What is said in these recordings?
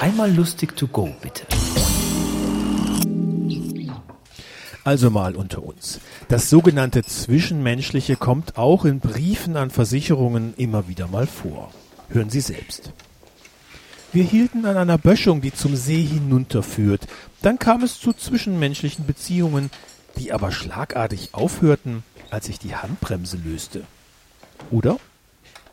Einmal lustig to go, bitte. Also mal unter uns. Das sogenannte Zwischenmenschliche kommt auch in Briefen an Versicherungen immer wieder mal vor. Hören Sie selbst. Wir hielten an einer Böschung, die zum See hinunterführt. Dann kam es zu zwischenmenschlichen Beziehungen, die aber schlagartig aufhörten, als ich die Handbremse löste. Oder?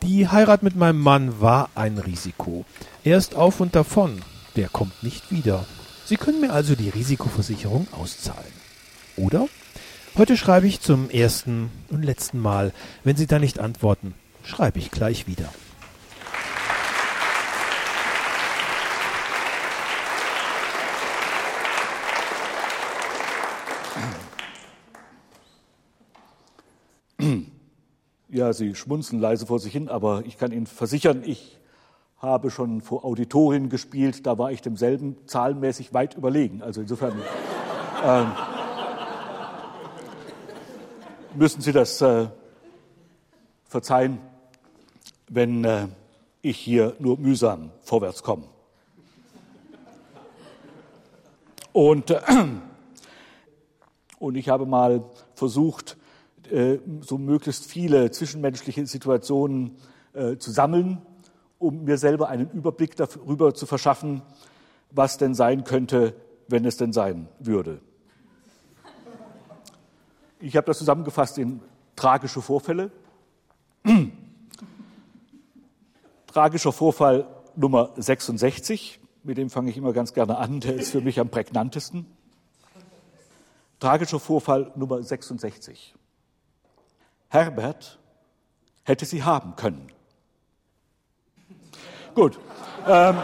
Die Heirat mit meinem Mann war ein Risiko. Er ist auf und davon. Der kommt nicht wieder. Sie können mir also die Risikoversicherung auszahlen. Oder? Heute schreibe ich zum ersten und letzten Mal. Wenn Sie da nicht antworten, schreibe ich gleich wieder. Ja, Sie schmunzeln leise vor sich hin, aber ich kann Ihnen versichern, ich habe schon vor Auditorien gespielt, da war ich demselben zahlenmäßig weit überlegen. Also insofern. ähm, müssen Sie das äh, verzeihen, wenn äh, ich hier nur mühsam vorwärts komme. Und, äh, und ich habe mal versucht, so möglichst viele zwischenmenschliche Situationen äh, zu sammeln, um mir selber einen Überblick darüber zu verschaffen, was denn sein könnte, wenn es denn sein würde. Ich habe das zusammengefasst in tragische Vorfälle. Tragischer Vorfall Nummer 66, mit dem fange ich immer ganz gerne an, der ist für mich am prägnantesten. Tragischer Vorfall Nummer 66. Herbert hätte sie haben können. Gut. Ähm,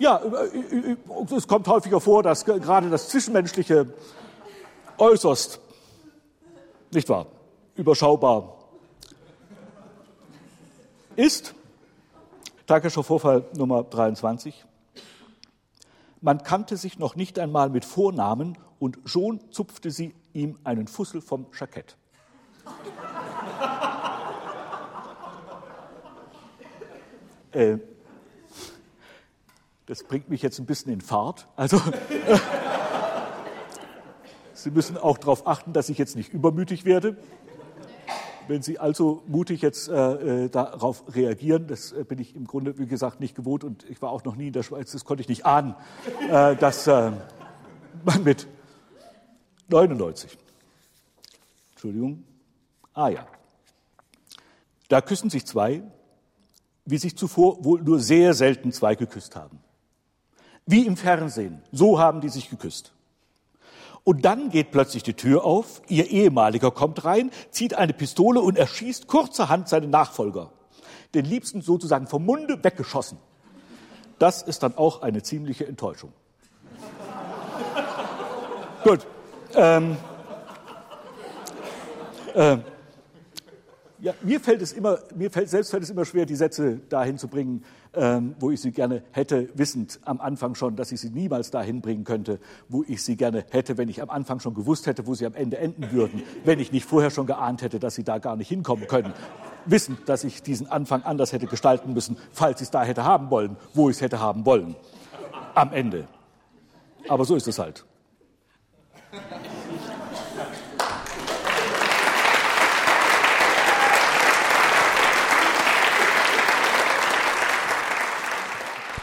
Ja, es kommt häufiger vor, dass gerade das Zwischenmenschliche äußerst, nicht wahr, überschaubar ist. Tragischer Vorfall Nummer 23. Man kannte sich noch nicht einmal mit Vornamen und schon zupfte sie ihm einen Fussel vom Jackett. äh, das bringt mich jetzt ein bisschen in Fahrt. Also Sie müssen auch darauf achten, dass ich jetzt nicht übermütig werde. Wenn Sie also mutig jetzt äh, äh, darauf reagieren, das äh, bin ich im Grunde, wie gesagt, nicht gewohnt und ich war auch noch nie in der Schweiz, das konnte ich nicht ahnen, äh, dass man mit 99, Entschuldigung, ah ja, da küssen sich zwei, wie sich zuvor wohl nur sehr selten zwei geküsst haben. Wie im Fernsehen. So haben die sich geküsst. Und dann geht plötzlich die Tür auf, ihr ehemaliger kommt rein, zieht eine Pistole und erschießt kurzerhand seinen Nachfolger. Den Liebsten sozusagen vom Munde weggeschossen. Das ist dann auch eine ziemliche Enttäuschung. Gut. Ähm, ähm, ja, mir fällt es immer, mir fällt, selbst fällt es immer schwer, die Sätze dahin zu bringen, ähm, wo ich sie gerne hätte, wissend am Anfang schon, dass ich sie niemals dahin bringen könnte, wo ich sie gerne hätte, wenn ich am Anfang schon gewusst hätte, wo sie am Ende enden würden, wenn ich nicht vorher schon geahnt hätte, dass sie da gar nicht hinkommen können. Wissend, dass ich diesen Anfang anders hätte gestalten müssen, falls ich es da hätte haben wollen, wo ich es hätte haben wollen. Am Ende. Aber so ist es halt.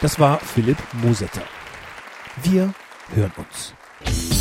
Das war Philipp Mosetter. Wir hören uns.